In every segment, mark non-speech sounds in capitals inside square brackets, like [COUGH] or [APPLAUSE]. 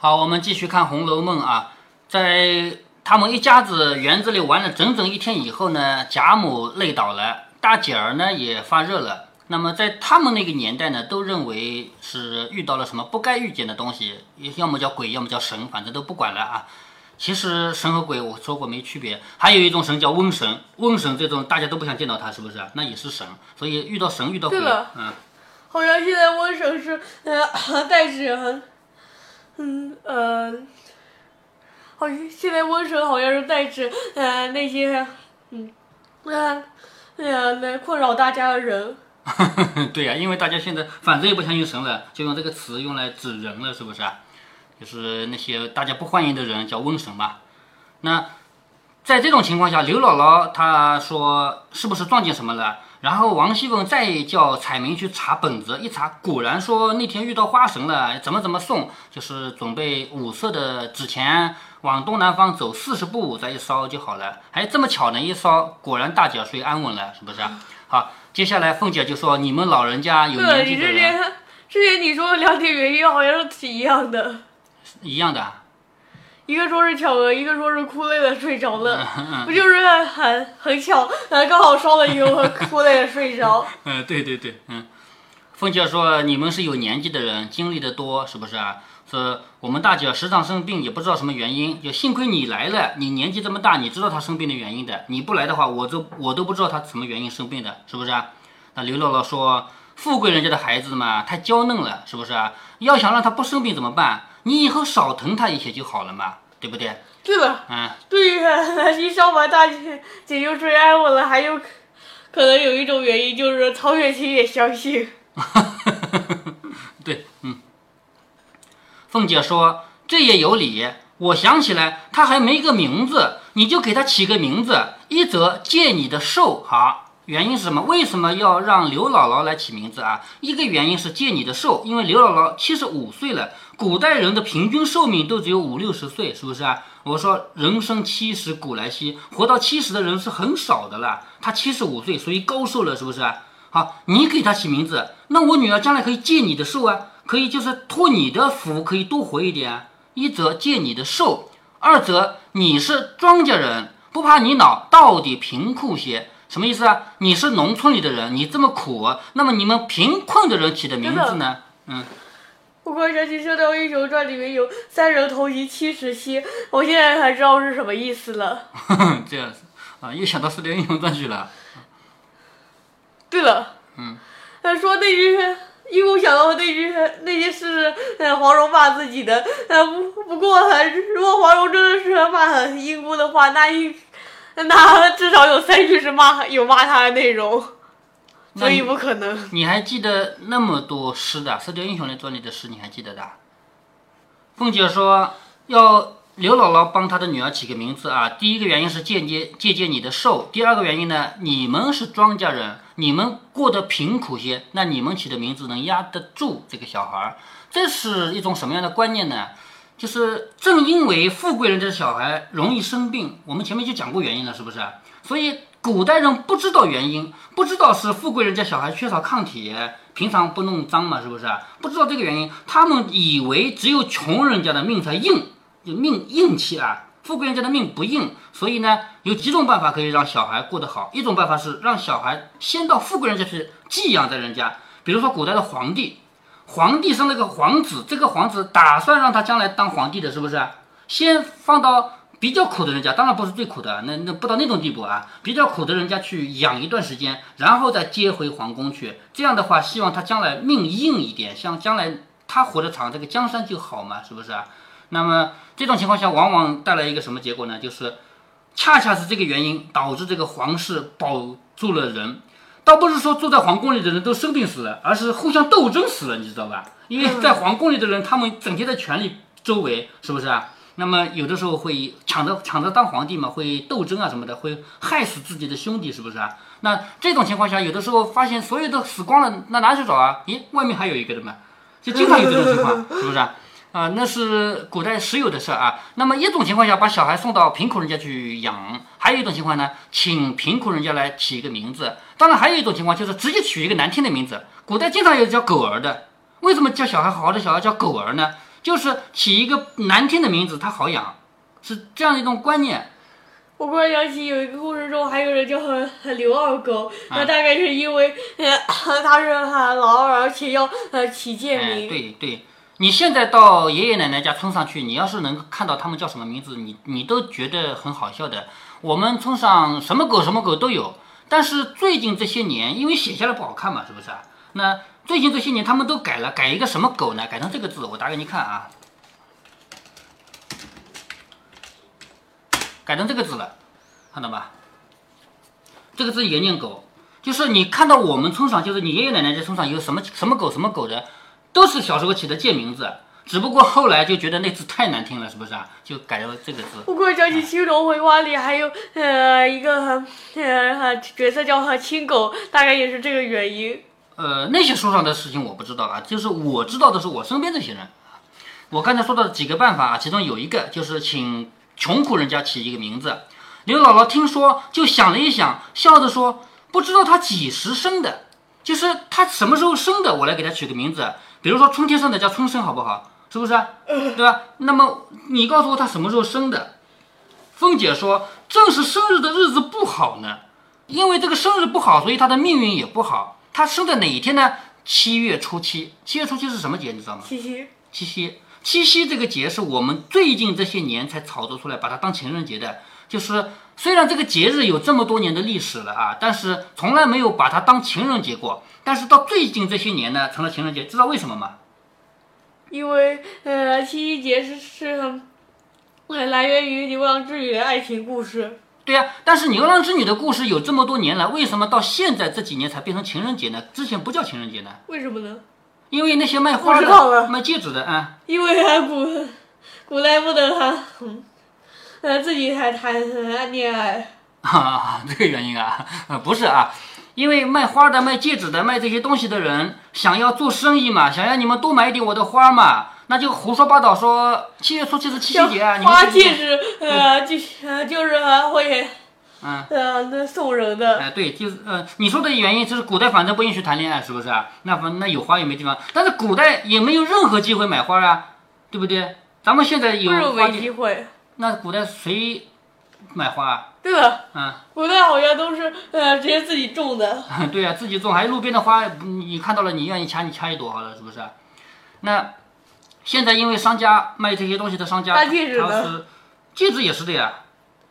好，我们继续看《红楼梦》啊，在他们一家子园子里玩了整整一天以后呢，贾母累倒了，大姐儿呢也发热了。那么在他们那个年代呢，都认为是遇到了什么不该遇见的东西，要么叫鬼，要么叫神，反正都不管了啊。其实神和鬼我说过没区别，还有一种神叫瘟神，瘟神这种大家都不想见到他，是不是？那也是神，所以遇到神遇到鬼，嗯，好像现在瘟神是呃 [LAUGHS] 代指，嗯呃，好像现在瘟神好像是代指呃那些嗯啊呀那困扰大家的人。[LAUGHS] 对呀，因为大家现在反正也不相信神了，就用这个词用来指人了，是不是啊？就是那些大家不欢迎的人叫瘟神嘛。那在这种情况下，刘姥姥她说是不是撞见什么了？然后王熙凤再叫彩明去查本子，一查果然说那天遇到花神了，怎么怎么送，就是准备五色的纸钱往东南方走四十步再一烧就好了。还这么巧呢，一烧果然大姐睡安稳了，是不是？好，接下来凤姐就说你们老人家有年纪的人。之前之前你说的两点原因好像是一样的。一样的，一个说是巧合，一个说是哭累了睡着了，不就是很很巧，刚好烧了以后哭累了睡着。[LAUGHS] 嗯，对对对，嗯。凤姐说：“你们是有年纪的人，经历的多，是不是啊？说我们大姐时常生病，也不知道什么原因，就幸亏你来了，你年纪这么大，你知道她生病的原因的。你不来的话，我都我都不知道她什么原因生病的，是不是啊？”那刘姥姥说：“富贵人家的孩子嘛，太娇嫩了，是不是啊？要想让她不生病怎么办？”你以后少疼他一些就好了嘛，对不对？对了，嗯，对呀，你烧完大姐姐就追爱我了，还有可能有一种原因就是曹雪芹也相信。[LAUGHS] 对，嗯。凤姐说这也有理，我想起来他还没个名字，你就给他起个名字，一则借你的寿，好。原因是什么？为什么要让刘姥姥来起名字啊？一个原因是借你的寿，因为刘姥姥七十五岁了，古代人的平均寿命都只有五六十岁，是不是啊？我说人生七十古来稀，活到七十的人是很少的了。她七十五岁，属于高寿了，是不是？好，你给她起名字，那我女儿将来可以借你的寿啊，可以就是托你的福，可以多活一点。一则借你的寿，二则你是庄稼人，不怕你老，到底贫苦些。什么意思啊？你是农村里的人，你这么苦，那么你们贫困的人起的名字呢？嗯，我刚想起《射雕英雄传》里面有“三人同行七十七”，我现在才知道是什么意思了。[LAUGHS] 这样子啊，又想到《射雕英雄传》去了。对了，嗯，他说那句，因为我想到那句那些是黄蓉骂自己的，呃不不过，如果黄蓉真的是骂英姑的话，那应。那 [LAUGHS] 至少有三句是骂有骂他的内容，所以不可能。你还记得那么多诗的《射雕英雄传》里的诗，你还记得的？凤姐说要刘姥姥帮她的女儿起个名字啊。第一个原因是间接借鉴你的寿，第二个原因呢，你们是庄稼人，你们过得贫苦些，那你们起的名字能压得住这个小孩儿，这是一种什么样的观念呢？就是正因为富贵人家的小孩容易生病，我们前面就讲过原因了，是不是？所以古代人不知道原因，不知道是富贵人家小孩缺少抗体，平常不弄脏嘛，是不是？不知道这个原因，他们以为只有穷人家的命才硬，就命硬气啊，富贵人家的命不硬。所以呢，有几种办法可以让小孩过得好。一种办法是让小孩先到富贵人家去寄养在人家，比如说古代的皇帝。皇帝生了个皇子，这个皇子打算让他将来当皇帝的，是不是？先放到比较苦的人家，当然不是最苦的，那那不到那种地步啊。比较苦的人家去养一段时间，然后再接回皇宫去。这样的话，希望他将来命硬一点，像将来他活得长，这个江山就好嘛，是不是？那么这种情况下，往往带来一个什么结果呢？就是恰恰是这个原因导致这个皇室保住了人。倒不是说住在皇宫里的人都生病死了，而是互相斗争死了，你知道吧？因为在皇宫里的人，他们整天在权力周围，是不是啊？那么有的时候会抢着抢着当皇帝嘛，会斗争啊什么的，会害死自己的兄弟，是不是啊？那这种情况下，有的时候发现所有都死光了，那哪去找啊？咦，外面还有一个的嘛？就经常有这种情况，是不是？啊，那是古代时有的事儿啊。那么一种情况下，把小孩送到贫苦人家去养；还有一种情况呢，请贫苦人家来起一个名字。当然，还有一种情况就是直接取一个难听的名字。古代经常有叫狗儿的，为什么叫小孩好好的小孩叫狗儿呢？就是起一个难听的名字，它好养，是这样一种观念。我忽然想起有一个故事中还有人叫很刘二狗，啊那大概是因为呃他是他老二，而且要呃起贱哎，名。对对，你现在到爷爷奶奶家村上去，你要是能看到他们叫什么名字，你你都觉得很好笑的。我们村上什么狗什么狗都有，但是最近这些年，因为写下来不好看嘛，是不是啊？那最近这些年他们都改了，改一个什么狗呢？改成这个字，我打给你看啊，改成这个字了，看到吧？这个字也念狗，就是你看到我们村上，就是你爷爷奶奶在村上有什么什么狗什么狗的，都是小时候起的贱名字，只不过后来就觉得那字太难听了，是不是啊？就改了这个字。我忽然想起《青龙回话》里还有呃一个呃角色叫青狗，大概也是这个原因。呃，那些书上的事情我不知道啊，就是我知道的是我身边这些人。我刚才说到的几个办法啊，其中有一个就是请穷苦人家起一个名字。刘姥姥听说就想了一想，笑着说：“不知道他几时生的，就是他什么时候生的，我来给他取个名字。比如说春天生的叫春生，好不好？是不是啊？对吧？那么你告诉我他什么时候生的？”凤姐说：“正是生日的日子不好呢，因为这个生日不好，所以他的命运也不好。他生在哪一天呢？七月初七。七月初七是什么节？你知道吗？七夕，七夕。七夕这个节是我们最近这些年才炒作出来，把它当情人节的。就是虽然这个节日有这么多年的历史了啊，但是从来没有把它当情人节过。但是到最近这些年呢，成了情人节。知道为什么吗？因为呃七夕节是是呃来源于牛郎织女的爱情故事。对呀、但是牛郎织女的故事有这么多年了，为什么到现在这几年才变成情人节呢？之前不叫情人节呢？为什么呢？因为那些卖花的、卖戒指的啊，因为啊古古代不能谈，嗯呃自己还谈呃恋爱。[LAUGHS] 啊，这个原因啊，呃不是啊，因为卖花的、卖戒指的、卖这些东西的人想要做生意嘛，想要你们多买一点我的花嘛，那就胡说八道说七月初七是七夕节啊，你们花戒指呃就呃就是呃会嗯。呃那送人的。哎，对，就是呃，你说的原因就是古代反正不允许谈恋爱，是不是啊？那反那有花也没地方，但是古代也没有任何机会买花啊，对不对？咱们现在有花，机会？那古代谁买花啊？对吧，嗯，古代好像都是呃直接自己种的。[LAUGHS] 对呀、自己种，还有路边的花，你看到了，你愿意掐你掐一朵好了，是不是？那现在因为商家卖这些东西的商家，戒指他是戒指也是的呀。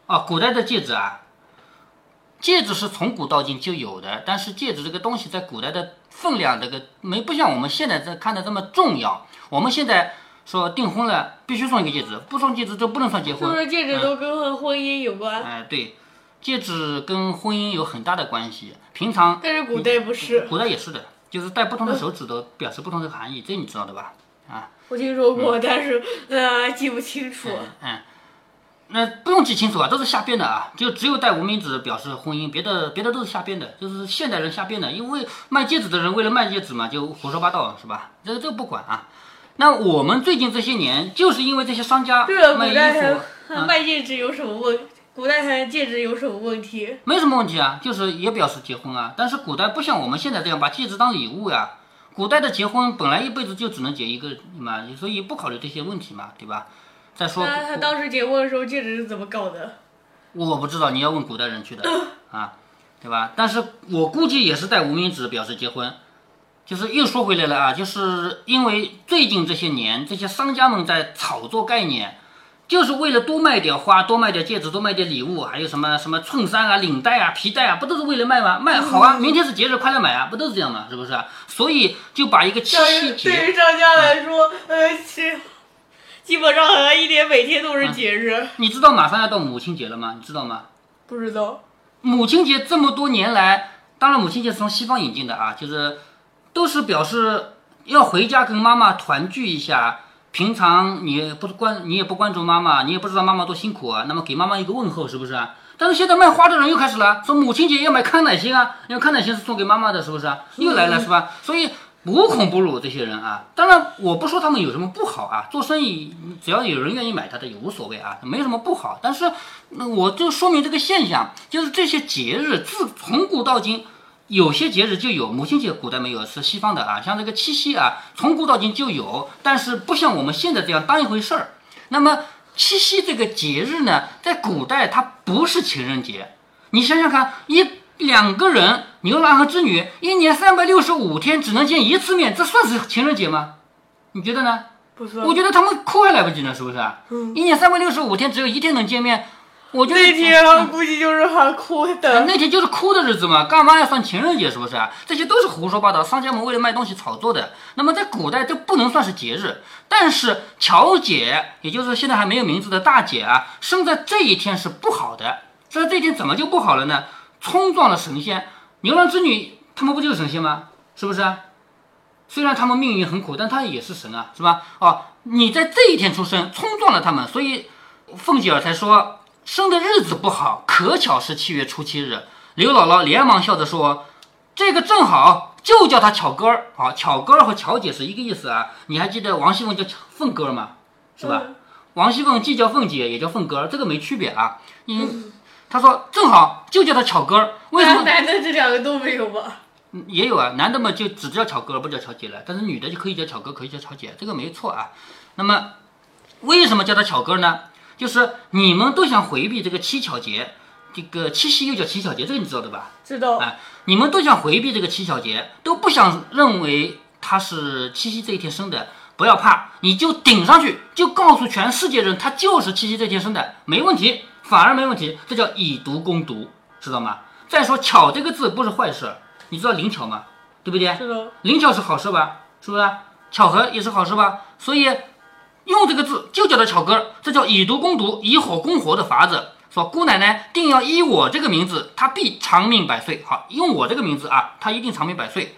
啊，古代的戒指啊，戒指是从古到今就有的，但是戒指这个东西在古代的分量，这个没不像我们现在这看的这么重要。我们现在说订婚了必须送一个戒指，不送戒指就不能算结婚。是不是戒指都跟婚姻有关？哎、对，戒指跟婚姻有很大的关系。平常但是古代不是，古代也是的，就是戴不同的手指头表示不同的含义，这你知道的吧？啊，我听说过，但是呃记不清楚。嗯，那不用记清楚啊，都是瞎编的啊，就只有戴无名指表示婚姻，别的别的都是瞎编的，就是现代人瞎编的，因为卖戒指的人为了卖戒指嘛，就胡说八道，是吧？这个这个不管啊。那我们最近这些年，就是因为这些商家对了，卖衣古代服，还卖戒指有什么问？古代还戒指有什么问题？没什么问题啊，就是也表示结婚啊。但是古代不像我们现在这样把戒指当礼物呀、古代的结婚本来一辈子就只能结一个嘛，所以不考虑这些问题嘛，对吧？再说，那他当时结婚的时候戒指是怎么搞的？我不知道，你要问古代人去的啊，对吧？但是我估计也是戴无名指表示结婚。就是又说回来了啊，就是因为最近这些年，这些商家们在炒作概念，就是为了多卖点花，多卖点戒指，多卖点礼物，还有什么什么衬衫啊、领带啊、皮带啊，不都是为了卖吗？卖好啊，明天是节日，快来买啊，不都是这样吗？是不是？所以就把一个七对夕于对，于商家来说，呃，是基本上好像一年每天都是节日。你知道马上要到母亲节了吗？你知道吗？不知道，母亲节这么多年来，当然母亲节是从西方引进的啊，就是都是表示要回家跟妈妈团聚一下。平常你也不关，你也不关注妈妈，你也不知道妈妈多辛苦啊，那么给妈妈一个问候，是不是啊？但是现在卖花的人又开始了，说母亲节要买康乃馨啊，因为康乃馨是送给妈妈的，是不是啊？又来了是吧？所以无孔不入这些人啊。当然，我不说他们有什么不好啊，做生意只要有人愿意买他的也无所谓啊，没什么不好。但是那我就说明这个现象，就是这些节日自从古到今，有些节日就有母亲节，古代没有，是西方的啊。像这个七夕啊，从古到今就有，但是不像我们现在这样当一回事儿。那么七夕这个节日呢，在古代它不是情人节。你想想看，一两个人，牛郎和织女，一年三百六十五天只能见一次面，这算是情人节吗？你觉得呢？不是，我觉得他们哭还来不及呢，是不是？嗯一年三百六十五天，只有一天能见面，我那天估计就是喊哭啊的。那天就是哭的日子嘛，干嘛要算情人节？是不是啊？这些都是胡说八道，商家们为了卖东西炒作的。那么在古代，这不能算是节日。但是乔姐，也就是现在还没有名字的大姐啊，生在这一天是不好的。这这一天怎么就不好了呢？冲撞了神仙，牛郎织女他们不就是神仙吗？是不是啊？虽然他们命运很苦，但他也是神啊，是吧？哦，你在这一天出生，冲撞了他们，所以凤姐儿才说生的日子不好，可巧是七月初七日。刘姥姥连忙笑着说：“这个正好，就叫他巧哥儿。好，巧哥儿和巧姐是一个意思啊。你还记得王熙凤叫巧凤哥儿吗？是吧？嗯王熙凤既叫凤姐，也叫凤哥儿，这个没区别啊。嗯他说正好就叫他巧哥儿，为什么？[LAUGHS] 男的这两个都没有吧？嗯也有啊，男的嘛就只叫巧哥，不叫巧姐了，但是女的就可以叫巧哥，可以叫巧姐，这个没错啊。那么为什么叫他巧哥呢？就是你们都想回避这个七巧节，这个七夕又叫七巧节，这个你知道的吧？知道。哎，你们都想回避这个七巧节，都不想认为他是七夕这一天生的。不要怕，你就顶上去，就告诉全世界人他就是七夕这天生的，没问题，反而没问题，这叫以毒攻毒，知道吗？再说巧这个字不是坏事，你知道灵巧吗？对不对？是的。灵巧是好事吧？是不是？巧合也是好事吧？所以用这个字就叫他巧哥，这叫以毒攻毒、以火攻火的法子。说姑奶奶定要依我这个名字，她必长命百岁。好，用我这个名字啊，她一定长命百岁。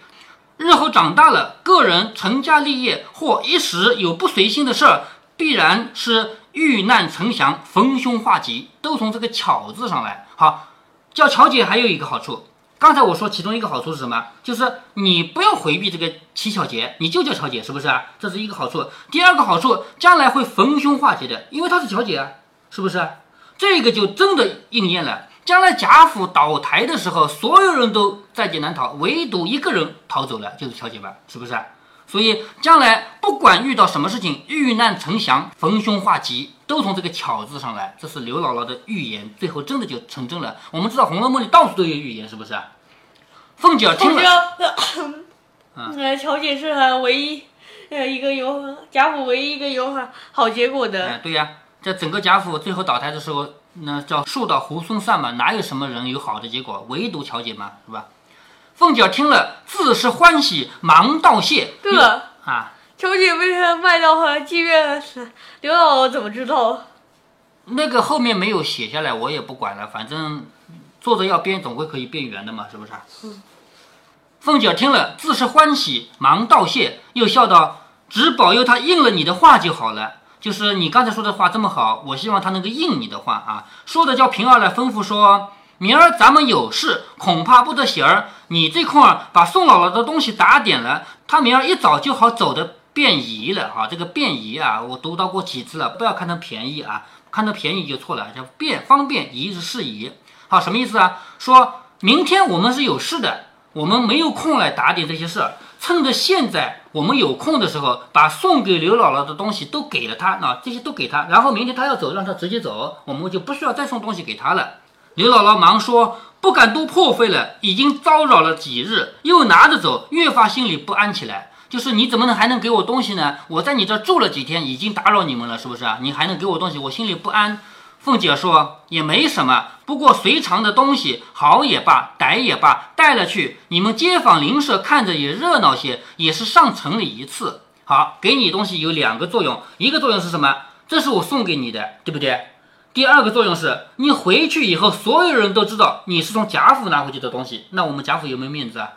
日后长大了，个人成家立业或一时有不随心的事儿，必然是遇难成祥、逢凶化吉，都从这个巧字上来。好，叫巧姐还有一个好处，刚才我说其中一个好处是什么？就是你不要回避这个七巧节，你就叫巧姐，是不是啊？这是一个好处。第二个好处，将来会逢凶化吉的，因为她是巧姐啊，是不是？这个就真的应验了。将来贾府倒台的时候，所有人都在劫难逃，唯独一个人逃走了，就是巧姐吧？是不是？所以将来不管遇到什么事情，遇难成祥、逢凶化吉，都从这个“巧”字上来。这是刘姥姥的预言，最后真的就成真了。我们知道《红楼梦》里到处都有预言，是不是？凤姐听凤了，姐，呃，巧姐是唯一呃一个有贾府唯一一个有好结果的。哎，对呀，在整个贾府最后倒台的时候，那叫树倒猢狲散嘛，哪有什么人有好的结果？唯独巧姐嘛，是吧？凤姐听了，自是欢喜，忙道谢。对了，啊，乔姐为什么卖到和妓院是？刘姥姥怎么知道？那个后面没有写下来，我也不管了，反正作者要编，总归可以变圆的嘛，是不是？嗯。凤姐听了，自是欢喜，忙道谢，又笑道：“只保佑他应了你的话就好了。就是你刚才说的话这么好，我希望他能够应你的话啊。”说的叫平儿来吩咐说：“明儿咱们有事，恐怕不得闲儿。你这空儿把宋姥姥的东西打点了，他明儿一早就好走的便宜了啊。这个便宜啊，我读到过几次了，不要看成便宜啊。”看到便宜就错了，叫便方便宜是适宜。好，什么意思啊？说明天我们是有事的，我们没有空来打点这些事，趁着现在我们有空的时候，把送给刘姥姥的东西都给了她，那这些都给她，然后明天她要走，让她直接走，我们就不需要再送东西给她了。刘姥姥忙说：“不敢多破费了，已经叨扰了几日，又拿着走，越发心里不安起来。”就是你怎么能还能给我东西呢？我在你这住了几天，已经打扰你们了，是不是啊？你还能给我东西，我心里不安。凤姐说也没什么，不过随常的东西，好也罢，歹也罢，带了去，你们街坊邻舍看着也热闹些，也是上城里一次。好，给你东西有两个作用，一个作用是什么？这是我送给你的，对不对？第二个作用是你回去以后，所有人都知道你是从贾府拿回去的东西，那我们贾府有没有面子啊？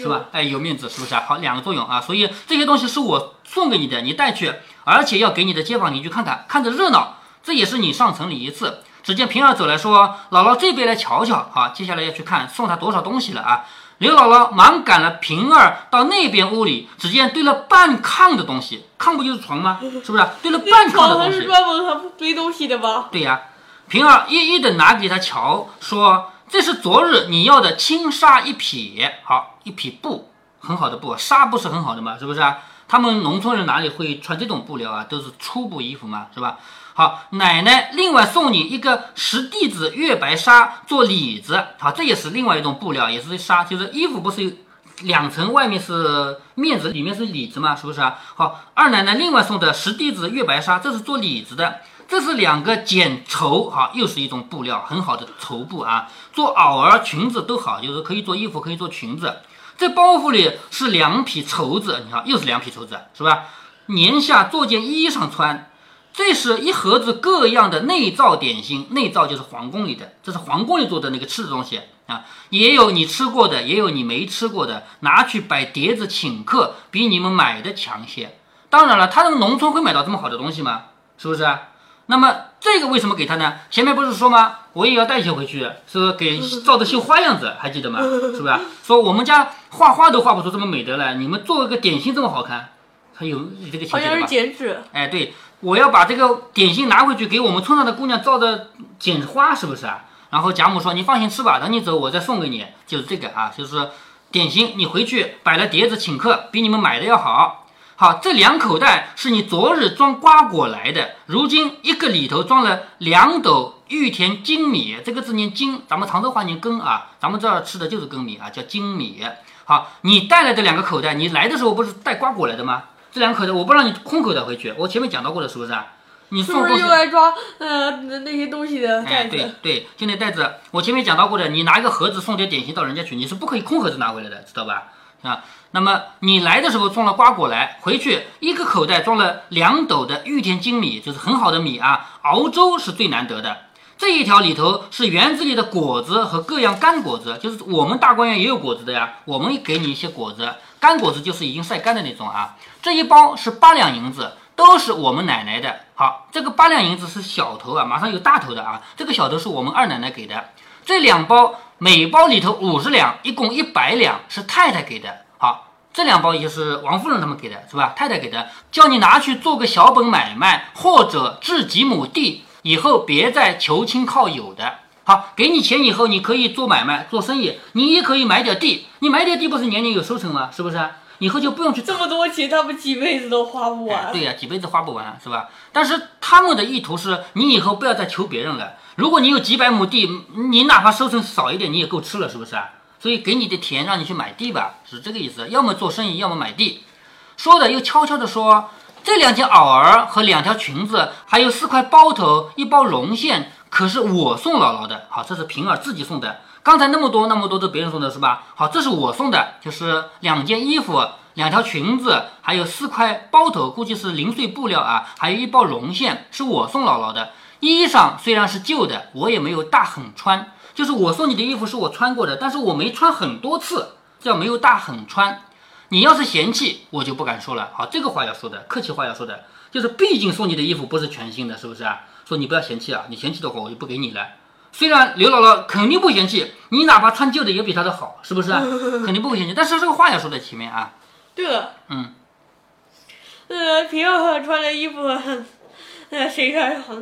是吧？哎，有面子是不是啊？好，两个作用啊，所以这些东西是我送给你的，你带去，而且要给你的街坊邻居看看，看着热闹，这也是你上城里一次。只见平儿走来说：“姥姥这边来瞧瞧。”好，接下来要去看送他多少东西了啊！刘姥姥忙赶了平儿到那边屋里，只见堆了半炕的东西，炕不就是床吗？[LAUGHS] 是不是？堆了半炕的床东西。是专门堆东西的吧？对呀，平儿一一的拿给他瞧，说：“这是昨日你要的轻纱一匹，好一匹布，很好的布，纱不是很好的嘛？是不是啊？他们农村人哪里会穿这种布料啊？都是粗布衣服嘛，是吧？好，奶奶另外送你一个十弟子月白纱做里子，好，这也是另外一种布料，也是纱，就是衣服不是有两层，外面是面子，里面是里子嘛，是不是啊？好，二奶奶另外送的十弟子月白纱，这是做里子的。这是两个剪绸，哈，又是一种布料，很好的绸布啊。做袄儿、裙子都好，就是可以做衣服，可以做裙子。这包袱里是两匹绸子，你看，又是两匹绸子，是吧？年下做件衣裳穿。这是一盒子各样的内造点心，内造就是皇宫里的，这是皇宫里做的那个吃的东西啊。也有你吃过的，也有你没吃过的，拿去摆碟子请客，比你们买的强些。当然了，他那个农村会买到这么好的东西吗？是不是？那么这个为什么给他呢？前面不是说吗？我也要带一些回去，是给照着绣花样子，还记得吗？[LAUGHS] 是不是？说我们家画画都画不出这么美的来，你们做一个点心这么好看，还有这个情节好像是剪纸。哎，对，我要把这个点心拿回去给我们村上的姑娘照着剪花，是不是啊？然后贾母说：“你放心吃吧，等你走我再送给你。”就是这个啊，就是点心，你回去摆了碟子请客，比你们买的要好。好，这两口袋是你昨日装瓜果来的，如今一个里头装了两斗玉田粳米，这个字念粳，咱们常州话念羹啊，咱们这儿吃的就是羹米啊，叫粳米。好，你带来的两个口袋，你来的时候不是带瓜果来的吗？这两个口袋我不让你空口袋回去，我前面讲到过的是不是啊？你送东西是不是用来装呃那些东西的哎，袋子？对对，就那袋子，我前面讲到过的，你拿一个盒子送点点心到人家去，你是不可以空盒子拿回来的，知道吧？啊，那么你来的时候装了瓜果来，回去一个口袋装了两斗的玉田精米，就是很好的米啊，熬粥是最难得的。这一条里头是园子里的果子和各样干果子，就是我们大观园也有果子的呀，我们给你一些果子，干果子就是已经晒干的那种啊。这一包是八两银子，都是我们奶奶的。好，这个八两银子是小头啊，马上有大头的啊，这个小头是我们二奶奶给的。这两包每包里头五十两，一共一百两是太太给的。好，这两包也是王夫人他们给的，是吧？太太给的，叫你拿去做个小本买卖，或者置几亩地，以后别再求亲靠友的。好，给你钱以后，你可以做买卖、做生意，你也可以买点地。你买点地不是年年有收成吗？是不是？以后就不用去这么多钱，他们几辈子都花不完。哎对呀、几辈子花不完，是吧？但是他们的意图是你以后不要再求别人了。如果你有几百亩地，你哪怕收成少一点，你也够吃了，是不是啊？所以给你的田让你去买地吧，是这个意思。要么做生意，要么买地。说的又悄悄的说，这两件袄儿和两条裙子，还有四块包头、一包绒线，可是我送姥姥的。好，这是平儿自己送的。刚才那么多那么多都别人送的是吧？好，这是我送的，就是两件衣服、两条裙子，还有四块包头，估计是零碎布料啊，还有一包绒线，是我送姥姥的。衣裳虽然是旧的，我也没有大很穿，就是我送你的衣服是我穿过的，但是我没穿很多次，叫没有大很穿。你要是嫌弃，我就不敢说了。好，这个话要说的，客气话要说的，就是毕竟送你的衣服不是全新的，是不是啊？说你不要嫌弃啊，你嫌弃的话我就不给你了。虽然刘姥姥肯定不嫌弃，你哪怕穿旧的也比她的好，是不是啊？[LAUGHS] 肯定不会嫌弃。但是这个话要说在前面啊，对了，嗯，呃，平儿穿的衣服，呃，谁穿好？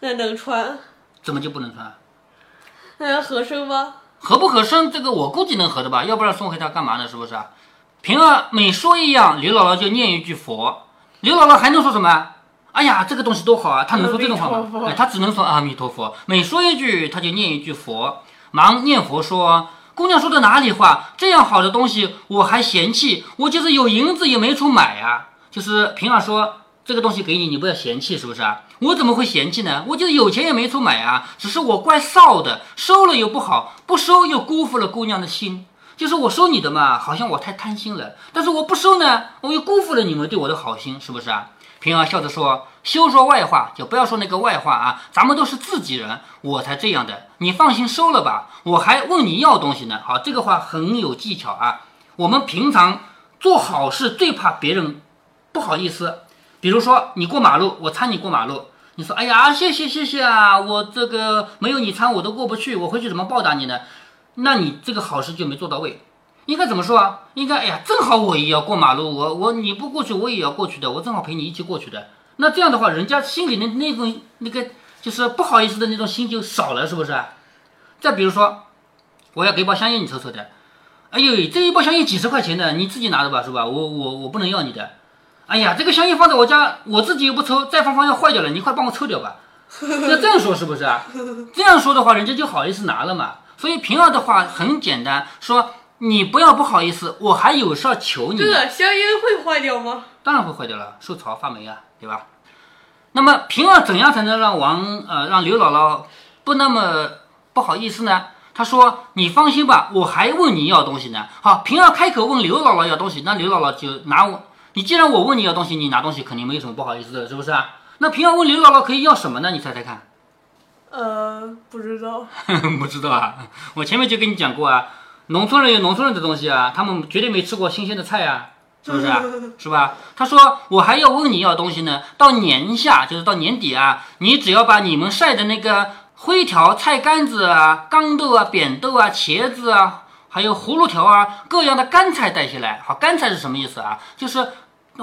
那能穿？怎么就不能穿？那合身吗？合不合身，这个我估计能合的吧，要不然送给他干嘛呢？是不是啊？平儿每说一样，刘姥姥就念一句佛，刘姥姥还能说什么？哎呀，这个东西多好啊！她能说这种话？吗哎，她只能说阿弥陀佛。每说一句，她就念一句佛，忙念佛说：“姑娘说的哪里话？这样好的东西我还嫌弃？我就是有银子也没处买啊。”就是平儿说这个东西给你，你不要嫌弃，是不是啊？我怎么会嫌弃呢？我就是有钱也没处买啊，只是我怪臊的，收了又不好，不收又辜负了姑娘的心。就是我收你的嘛，好像我太贪心了；但是我不收呢，我又辜负了你们对我的好心，是不是啊？平儿笑着说：“休说外话，就不要说那个外话啊，咱们都是自己人，我才这样的。你放心收了吧，我还问你要东西呢。好，这个话很有技巧啊。我们平常做好事最怕别人不好意思，比如说你过马路，我搀你过马路，你说哎呀谢谢谢谢啊，我这个没有你搀我都过不去，我回去怎么报答你呢？那你这个好事就没做到位。应该怎么说啊？应该哎呀，正好我也要过马路，我我你不过去，我也要过去的，我正好陪你一起过去的。那这样的话，人家心里的那种那个就是不好意思的那种心就少了，是不是？再比如说，我要给包香烟你抽抽的。哎呦，这一包香烟几十块钱的，你自己拿着吧，是吧？我我我不能要你的。哎呀，这个香烟放在我家，我自己又不抽，再放放要坏掉了，你快帮我抽掉吧。要这样说是不是啊？这样说的话，人家就好意思拿了嘛。所以平儿的话很简单，说你不要不好意思，我还有事儿求你。对了，香烟会坏掉吗？当然会坏掉了，受潮发霉啊，对吧？那么平儿怎样才能让王呃让刘姥姥不那么不好意思呢？他说：“你放心吧，我还问你要东西呢。”好，平儿开口问刘姥姥要东西，那刘姥姥就拿我。你既然我问你要东西，你拿东西肯定没有什么不好意思的，是不是啊？那平儿问刘姥姥可以要什么呢？你猜猜看。呃，不知道。[LAUGHS] 不知道啊？我前面就跟你讲过啊，农村人有农村人的东西啊，他们绝对没吃过新鲜的菜啊，是不是啊？[LAUGHS] 是吧？他说我还要问你要东西呢，到年下就是到年底啊，你只要把你们晒的那个灰条、菜干子啊、豇豆啊、扁豆啊、茄子啊，还有葫芦条啊，各样的干菜带下来。好，干菜是什么意思啊？就是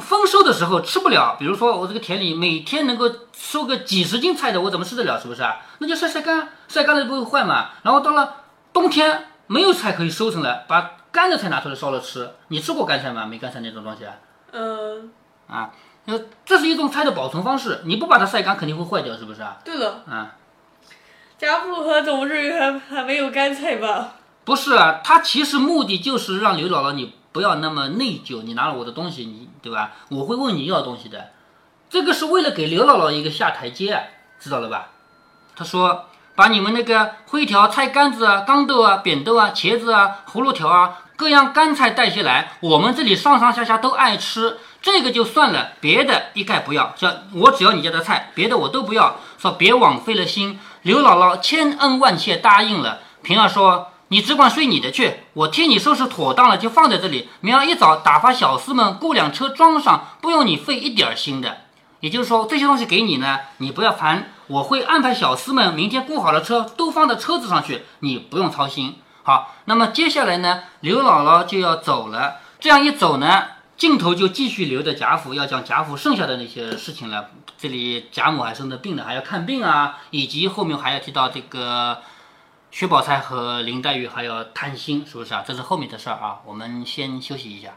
丰收的时候吃不了，比如说我这个田里每天能够收个几十斤菜的，我怎么吃得了？是不是啊？那就晒晒干，晒干了不会坏嘛。然后到了冬天没有菜可以收成了，把干的菜拿出来烧了吃。你吃过干菜吗？没干菜那种东西啊？嗯，啊，那，这是一种菜的保存方式，你不把它晒干肯定会坏掉，是不是啊？对了，啊，家父和总是还还没有干菜吧？不是啊，他其实目的就是让刘姥姥你不要那么内疚，你拿了我的东西，你对吧？我会问你要东西的，这个是为了给刘姥姥一个下台阶，知道了吧？他说把你们那个灰条、菜干子啊、豇豆啊、扁豆啊、茄子啊、葫芦条啊，各样干菜带些来，我们这里上上下下都爱吃，这个就算了，别的一概不要，叫我只要你家的菜，别的我都不要。说别枉费了心，刘姥姥千恩万谢答应了。平儿说。你只管睡你的去，我替你收拾妥当了，就放在这里。明儿一早打发小厮们雇辆车装上，不用你费一点心的。也就是说，这些东西给你呢，你不要烦，我会安排小厮们明天雇好了车，都放到车子上去，你不用操心。好，那么接下来呢，刘姥姥就要走了。这样一走呢，镜头就继续留着贾府，要讲贾府剩下的那些事情了。这里贾母还生着病呢，还要看病啊，以及后面还要提到这个。薛宝钗和林黛玉还要贪心，是不是啊？这是后面的事儿啊，我们先休息一下。